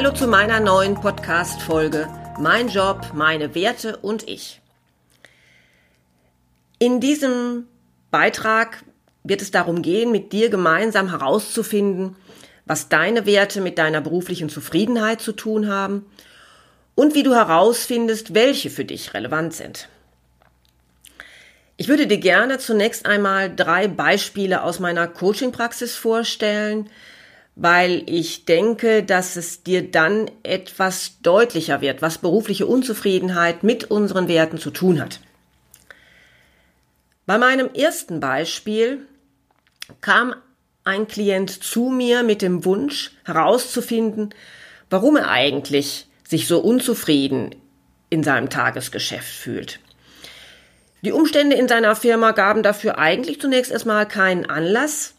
Hallo zu meiner neuen Podcast-Folge Mein Job, meine Werte und ich. In diesem Beitrag wird es darum gehen, mit dir gemeinsam herauszufinden, was deine Werte mit deiner beruflichen Zufriedenheit zu tun haben und wie du herausfindest, welche für dich relevant sind. Ich würde dir gerne zunächst einmal drei Beispiele aus meiner Coaching-Praxis vorstellen, weil ich denke, dass es dir dann etwas deutlicher wird, was berufliche Unzufriedenheit mit unseren Werten zu tun hat. Bei meinem ersten Beispiel kam ein Klient zu mir mit dem Wunsch herauszufinden, warum er eigentlich sich so unzufrieden in seinem Tagesgeschäft fühlt. Die Umstände in seiner Firma gaben dafür eigentlich zunächst erstmal keinen Anlass,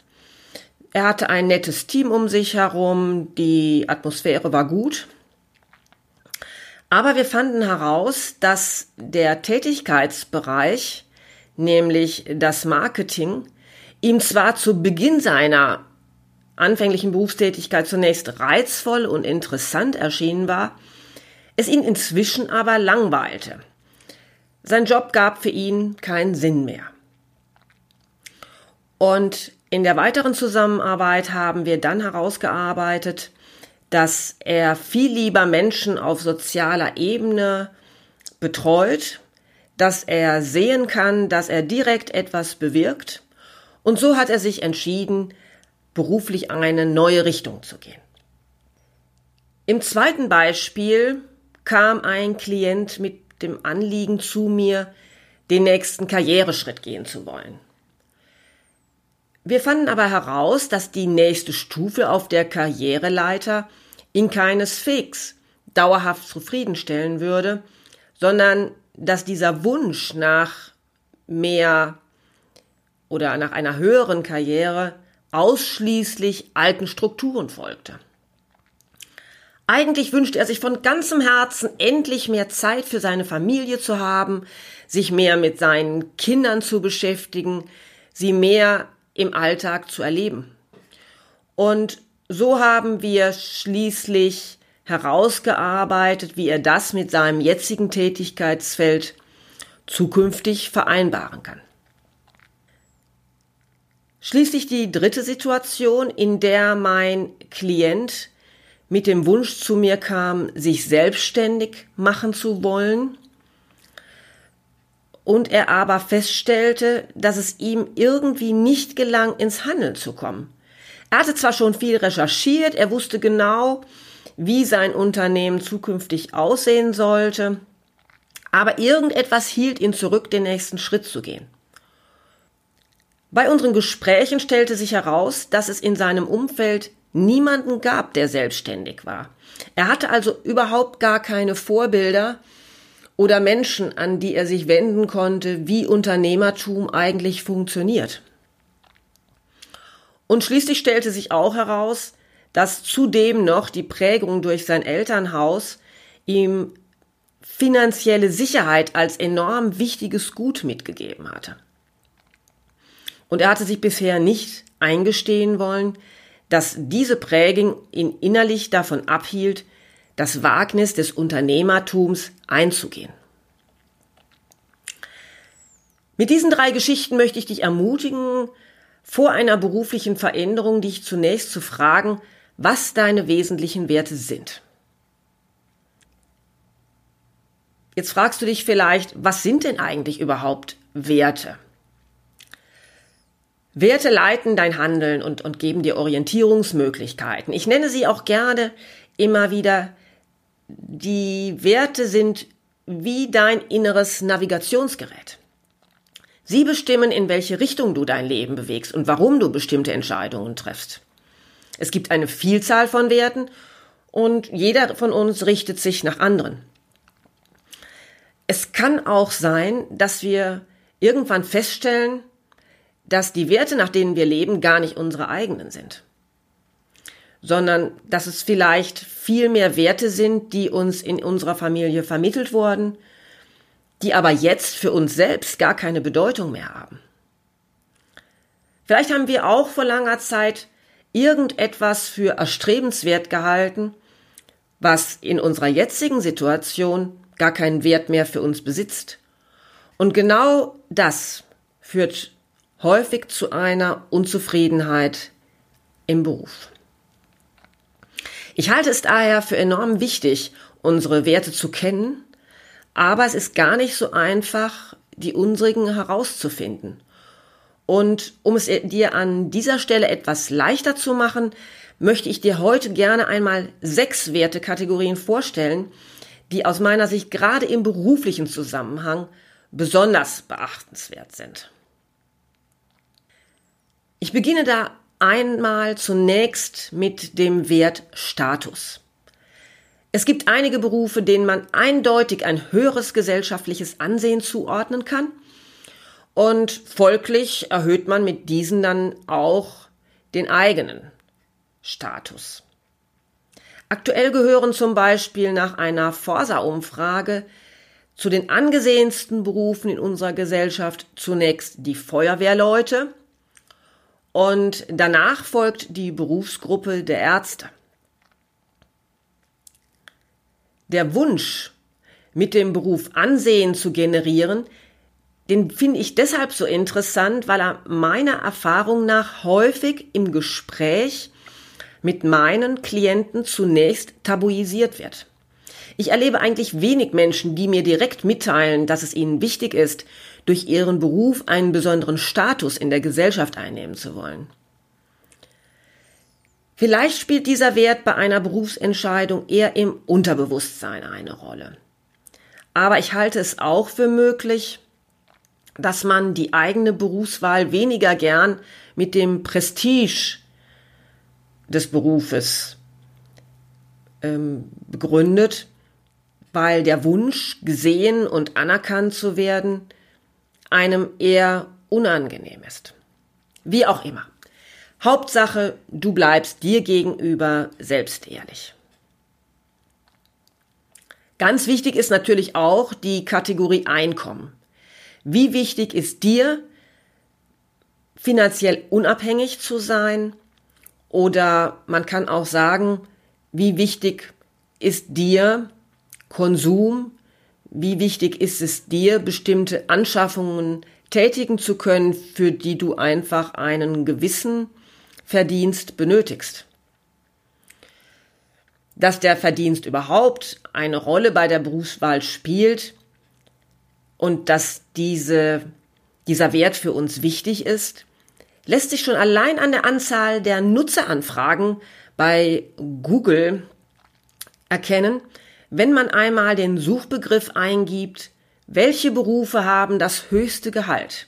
er hatte ein nettes Team um sich herum, die Atmosphäre war gut. Aber wir fanden heraus, dass der Tätigkeitsbereich, nämlich das Marketing, ihm zwar zu Beginn seiner anfänglichen Berufstätigkeit zunächst reizvoll und interessant erschienen war, es ihn inzwischen aber langweilte. Sein Job gab für ihn keinen Sinn mehr. Und in der weiteren Zusammenarbeit haben wir dann herausgearbeitet, dass er viel lieber Menschen auf sozialer Ebene betreut, dass er sehen kann, dass er direkt etwas bewirkt. Und so hat er sich entschieden, beruflich eine neue Richtung zu gehen. Im zweiten Beispiel kam ein Klient mit dem Anliegen zu mir, den nächsten Karriereschritt gehen zu wollen. Wir fanden aber heraus, dass die nächste Stufe auf der Karriereleiter ihn keineswegs dauerhaft zufriedenstellen würde, sondern dass dieser Wunsch nach mehr oder nach einer höheren Karriere ausschließlich alten Strukturen folgte. Eigentlich wünscht er sich von ganzem Herzen endlich mehr Zeit für seine Familie zu haben, sich mehr mit seinen Kindern zu beschäftigen, sie mehr im Alltag zu erleben. Und so haben wir schließlich herausgearbeitet, wie er das mit seinem jetzigen Tätigkeitsfeld zukünftig vereinbaren kann. Schließlich die dritte Situation, in der mein Klient mit dem Wunsch zu mir kam, sich selbstständig machen zu wollen und er aber feststellte, dass es ihm irgendwie nicht gelang, ins Handeln zu kommen. Er hatte zwar schon viel recherchiert, er wusste genau, wie sein Unternehmen zukünftig aussehen sollte, aber irgendetwas hielt ihn zurück, den nächsten Schritt zu gehen. Bei unseren Gesprächen stellte sich heraus, dass es in seinem Umfeld niemanden gab, der selbstständig war. Er hatte also überhaupt gar keine Vorbilder, oder Menschen, an die er sich wenden konnte, wie Unternehmertum eigentlich funktioniert. Und schließlich stellte sich auch heraus, dass zudem noch die Prägung durch sein Elternhaus ihm finanzielle Sicherheit als enorm wichtiges Gut mitgegeben hatte. Und er hatte sich bisher nicht eingestehen wollen, dass diese Prägung ihn innerlich davon abhielt, das Wagnis des Unternehmertums einzugehen. Mit diesen drei Geschichten möchte ich dich ermutigen, vor einer beruflichen Veränderung dich zunächst zu fragen, was deine wesentlichen Werte sind. Jetzt fragst du dich vielleicht, was sind denn eigentlich überhaupt Werte? Werte leiten dein Handeln und, und geben dir Orientierungsmöglichkeiten. Ich nenne sie auch gerne immer wieder die Werte sind wie dein inneres Navigationsgerät. Sie bestimmen, in welche Richtung du dein Leben bewegst und warum du bestimmte Entscheidungen triffst. Es gibt eine Vielzahl von Werten und jeder von uns richtet sich nach anderen. Es kann auch sein, dass wir irgendwann feststellen, dass die Werte, nach denen wir leben, gar nicht unsere eigenen sind, sondern dass es vielleicht viel mehr Werte sind, die uns in unserer Familie vermittelt wurden, die aber jetzt für uns selbst gar keine Bedeutung mehr haben. Vielleicht haben wir auch vor langer Zeit irgendetwas für erstrebenswert gehalten, was in unserer jetzigen Situation gar keinen Wert mehr für uns besitzt. Und genau das führt häufig zu einer Unzufriedenheit im Beruf. Ich halte es daher für enorm wichtig, unsere Werte zu kennen, aber es ist gar nicht so einfach, die unsrigen herauszufinden. Und um es dir an dieser Stelle etwas leichter zu machen, möchte ich dir heute gerne einmal sechs Wertekategorien vorstellen, die aus meiner Sicht gerade im beruflichen Zusammenhang besonders beachtenswert sind. Ich beginne da einmal zunächst mit dem Wert Status. Es gibt einige Berufe, denen man eindeutig ein höheres gesellschaftliches Ansehen zuordnen kann und folglich erhöht man mit diesen dann auch den eigenen Status. Aktuell gehören zum Beispiel nach einer Forsa-Umfrage zu den angesehensten Berufen in unserer Gesellschaft zunächst die Feuerwehrleute und danach folgt die Berufsgruppe der Ärzte. Der Wunsch, mit dem Beruf Ansehen zu generieren, den finde ich deshalb so interessant, weil er meiner Erfahrung nach häufig im Gespräch mit meinen Klienten zunächst tabuisiert wird. Ich erlebe eigentlich wenig Menschen, die mir direkt mitteilen, dass es ihnen wichtig ist, durch ihren Beruf einen besonderen Status in der Gesellschaft einnehmen zu wollen. Vielleicht spielt dieser Wert bei einer Berufsentscheidung eher im Unterbewusstsein eine Rolle. Aber ich halte es auch für möglich, dass man die eigene Berufswahl weniger gern mit dem Prestige des Berufes ähm, begründet, weil der Wunsch, gesehen und anerkannt zu werden, einem eher unangenehm ist. Wie auch immer. Hauptsache, du bleibst dir gegenüber selbst ehrlich. Ganz wichtig ist natürlich auch die Kategorie Einkommen. Wie wichtig ist dir, finanziell unabhängig zu sein oder man kann auch sagen, wie wichtig ist dir Konsum, wie wichtig ist es dir, bestimmte Anschaffungen tätigen zu können, für die du einfach einen gewissen Verdienst benötigst. Dass der Verdienst überhaupt eine Rolle bei der Berufswahl spielt und dass diese, dieser Wert für uns wichtig ist, lässt sich schon allein an der Anzahl der Nutzeranfragen bei Google erkennen, wenn man einmal den Suchbegriff eingibt, welche Berufe haben das höchste Gehalt.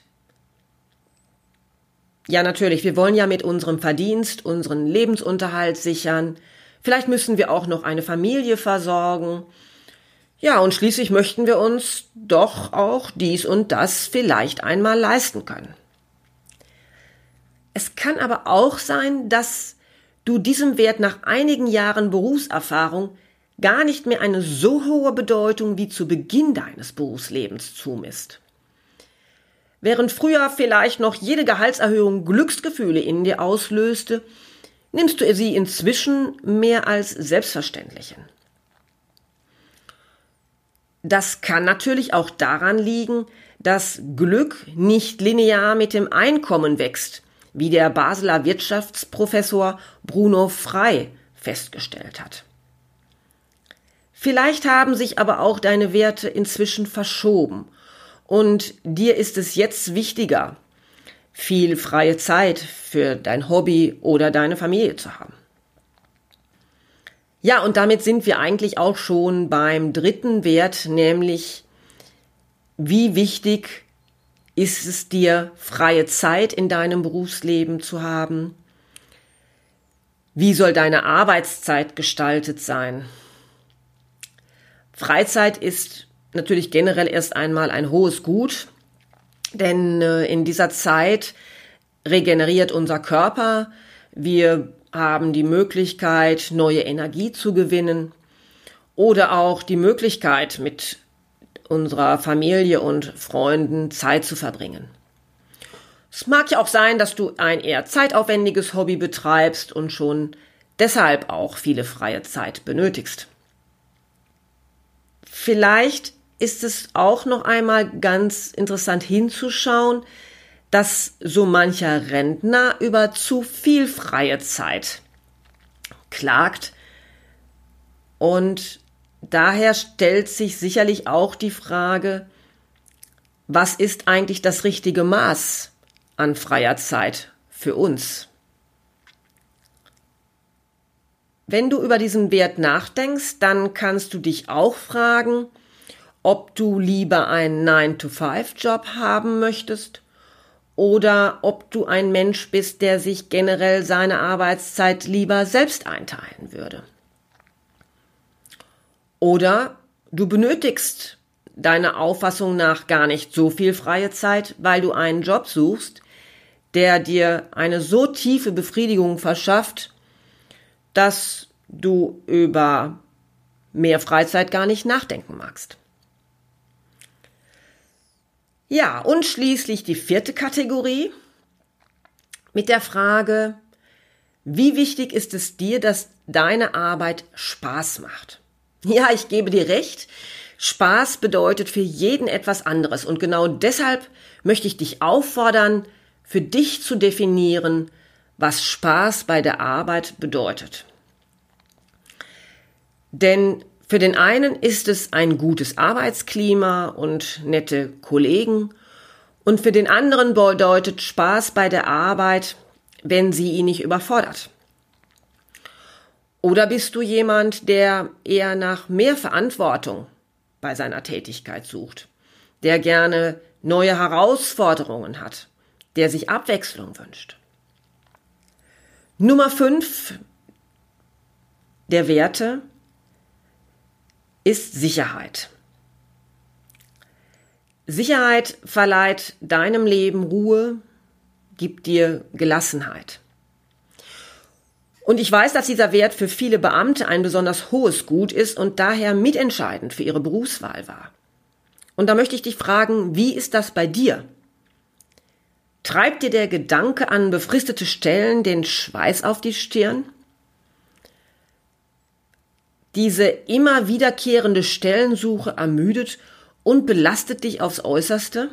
Ja, natürlich, wir wollen ja mit unserem Verdienst unseren Lebensunterhalt sichern. Vielleicht müssen wir auch noch eine Familie versorgen. Ja, und schließlich möchten wir uns doch auch dies und das vielleicht einmal leisten können. Es kann aber auch sein, dass du diesem Wert nach einigen Jahren Berufserfahrung gar nicht mehr eine so hohe Bedeutung wie zu Beginn deines Berufslebens zumisst. Während früher vielleicht noch jede Gehaltserhöhung Glücksgefühle in dir auslöste, nimmst du sie inzwischen mehr als selbstverständlich hin. Das kann natürlich auch daran liegen, dass Glück nicht linear mit dem Einkommen wächst, wie der Basler Wirtschaftsprofessor Bruno Frey festgestellt hat. Vielleicht haben sich aber auch deine Werte inzwischen verschoben und dir ist es jetzt wichtiger, viel freie Zeit für dein Hobby oder deine Familie zu haben. Ja, und damit sind wir eigentlich auch schon beim dritten Wert, nämlich wie wichtig Ist es dir freie Zeit in deinem Berufsleben zu haben? Wie soll deine Arbeitszeit gestaltet sein? Freizeit ist natürlich generell erst einmal ein hohes Gut, denn äh, in dieser Zeit regeneriert unser Körper, wir haben die Möglichkeit, neue Energie zu gewinnen oder auch die Möglichkeit, mit unserer Familie und Freunden Zeit zu verbringen. Es mag ja auch sein, dass du ein eher zeitaufwendiges Hobby betreibst und schon deshalb auch viele freie Zeit benötigst. Vielleicht ist es auch noch einmal ganz interessant hinzuschauen, dass so mancher Rentner über zu viel freie Zeit klagt. Und daher stellt sich sicherlich auch die Frage, was ist eigentlich das richtige Maß an freier Zeit für uns? Wenn du über diesen Wert nachdenkst, dann kannst du dich auch fragen, ob du lieber einen 9-to-5-Job haben möchtest oder ob du ein Mensch bist, der sich generell seine Arbeitszeit lieber selbst einteilen würde. Oder du benötigst deiner Auffassung nach gar nicht so viel freie Zeit, weil du einen Job suchst, der dir eine so tiefe Befriedigung verschafft, dass du über mehr Freizeit gar nicht nachdenken magst. Ja, und schließlich die vierte Kategorie mit der Frage, wie wichtig ist es dir, dass deine Arbeit Spaß macht? Ja, ich gebe dir recht. Spaß bedeutet für jeden etwas anderes. Und genau deshalb möchte ich dich auffordern, für dich zu definieren, was Spaß bei der Arbeit bedeutet. Denn für den einen ist es ein gutes Arbeitsklima und nette Kollegen und für den anderen bedeutet Spaß bei der Arbeit, wenn sie ihn nicht überfordert. Oder bist du jemand, der eher nach mehr Verantwortung bei seiner Tätigkeit sucht, der gerne neue Herausforderungen hat, der sich Abwechslung wünscht? Nummer fünf der Werte ist Sicherheit. Sicherheit verleiht deinem Leben Ruhe, gibt dir Gelassenheit. Und ich weiß, dass dieser Wert für viele Beamte ein besonders hohes Gut ist und daher mitentscheidend für ihre Berufswahl war. Und da möchte ich dich fragen, wie ist das bei dir? Treibt dir der Gedanke an befristete Stellen den Schweiß auf die Stirn? Diese immer wiederkehrende Stellensuche ermüdet und belastet dich aufs äußerste?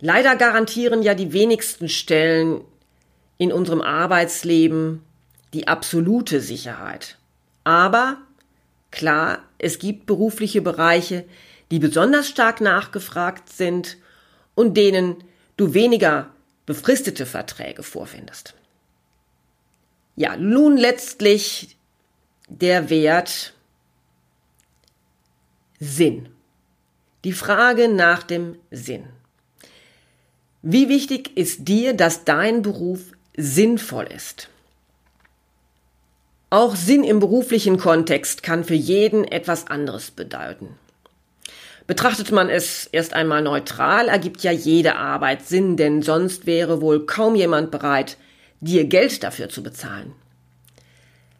Leider garantieren ja die wenigsten Stellen in unserem Arbeitsleben die absolute Sicherheit. Aber klar, es gibt berufliche Bereiche, die besonders stark nachgefragt sind und denen du weniger befristete Verträge vorfindest. Ja, nun letztlich der Wert Sinn. Die Frage nach dem Sinn. Wie wichtig ist dir, dass dein Beruf sinnvoll ist? Auch Sinn im beruflichen Kontext kann für jeden etwas anderes bedeuten. Betrachtet man es erst einmal neutral, ergibt ja jede Arbeit Sinn, denn sonst wäre wohl kaum jemand bereit, dir Geld dafür zu bezahlen.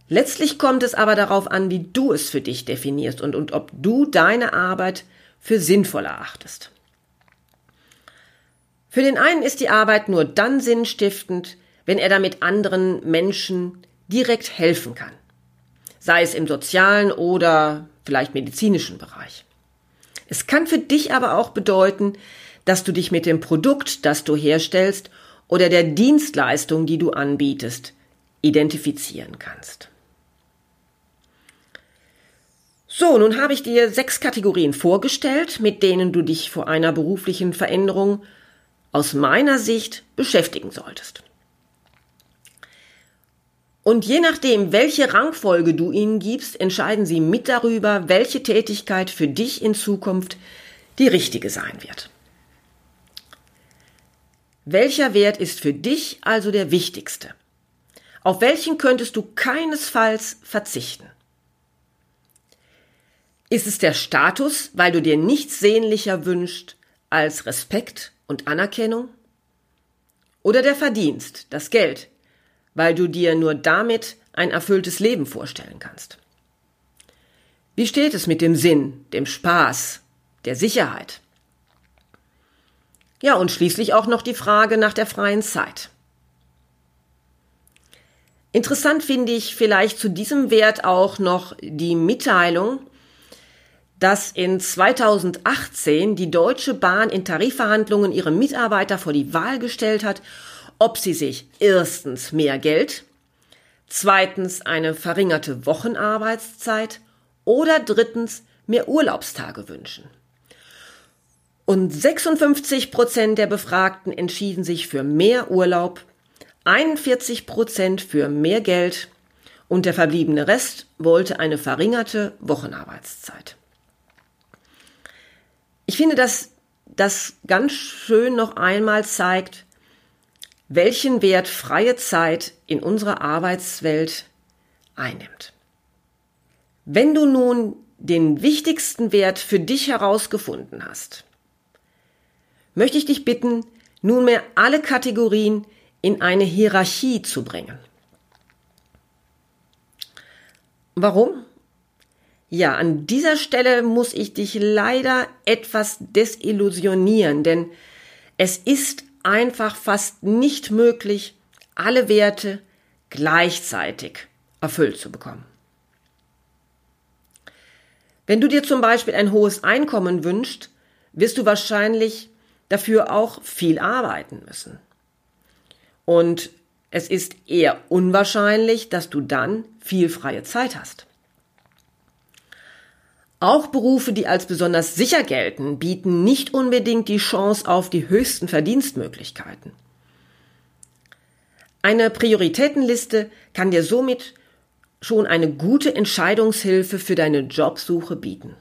Letztlich kommt es aber darauf an, wie du es für dich definierst und, und ob du deine Arbeit für sinnvoll erachtest. Für den einen ist die Arbeit nur dann sinnstiftend, wenn er damit anderen Menschen direkt helfen kann. Sei es im sozialen oder vielleicht medizinischen Bereich. Es kann für dich aber auch bedeuten, dass du dich mit dem Produkt, das du herstellst oder der Dienstleistung, die du anbietest, identifizieren kannst. So, nun habe ich dir sechs Kategorien vorgestellt, mit denen du dich vor einer beruflichen Veränderung aus meiner Sicht beschäftigen solltest. Und je nachdem, welche Rangfolge du ihnen gibst, entscheiden sie mit darüber, welche Tätigkeit für dich in Zukunft die richtige sein wird. Welcher Wert ist für dich also der wichtigste? Auf welchen könntest du keinesfalls verzichten? Ist es der Status, weil du dir nichts sehnlicher wünschst als Respekt und Anerkennung? Oder der Verdienst, das Geld, weil du dir nur damit ein erfülltes Leben vorstellen kannst? Wie steht es mit dem Sinn, dem Spaß, der Sicherheit? Ja, und schließlich auch noch die Frage nach der freien Zeit. Interessant finde ich vielleicht zu diesem Wert auch noch die Mitteilung, dass in 2018 die Deutsche Bahn in Tarifverhandlungen ihre Mitarbeiter vor die Wahl gestellt hat, ob sie sich erstens mehr Geld, zweitens eine verringerte Wochenarbeitszeit oder drittens mehr Urlaubstage wünschen. Und 56 Prozent der Befragten entschieden sich für mehr Urlaub, 41 Prozent für mehr Geld und der verbliebene Rest wollte eine verringerte Wochenarbeitszeit. Ich finde, dass das ganz schön noch einmal zeigt, welchen Wert freie Zeit in unserer Arbeitswelt einnimmt. Wenn du nun den wichtigsten Wert für dich herausgefunden hast, möchte ich dich bitten, nunmehr alle Kategorien in eine Hierarchie zu bringen. Warum? Ja, an dieser Stelle muss ich dich leider etwas desillusionieren, denn es ist einfach fast nicht möglich, alle Werte gleichzeitig erfüllt zu bekommen. Wenn du dir zum Beispiel ein hohes Einkommen wünschst, wirst du wahrscheinlich dafür auch viel arbeiten müssen. Und es ist eher unwahrscheinlich, dass du dann viel freie Zeit hast. Auch Berufe, die als besonders sicher gelten, bieten nicht unbedingt die Chance auf die höchsten Verdienstmöglichkeiten. Eine Prioritätenliste kann dir somit schon eine gute Entscheidungshilfe für deine Jobsuche bieten.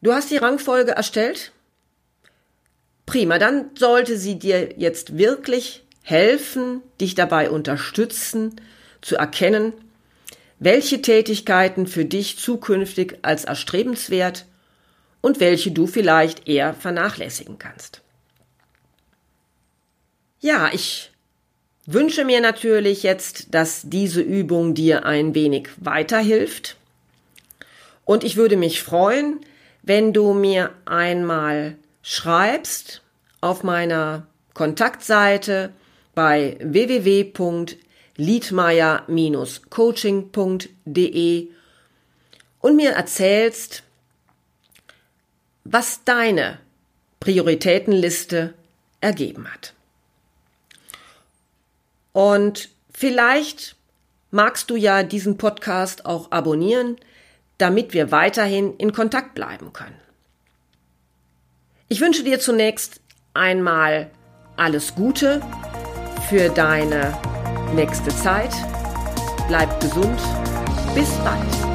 Du hast die Rangfolge erstellt? Prima, dann sollte sie dir jetzt wirklich helfen, dich dabei unterstützen, zu erkennen, welche Tätigkeiten für dich zukünftig als erstrebenswert und welche du vielleicht eher vernachlässigen kannst. Ja, ich wünsche mir natürlich jetzt, dass diese Übung dir ein wenig weiterhilft. Und ich würde mich freuen, wenn du mir einmal schreibst auf meiner Kontaktseite bei www liedmeier-coaching.de und mir erzählst, was deine Prioritätenliste ergeben hat. Und vielleicht magst du ja diesen Podcast auch abonnieren, damit wir weiterhin in Kontakt bleiben können. Ich wünsche dir zunächst einmal alles Gute für deine nächste Zeit. Bleibt gesund. Bis bald.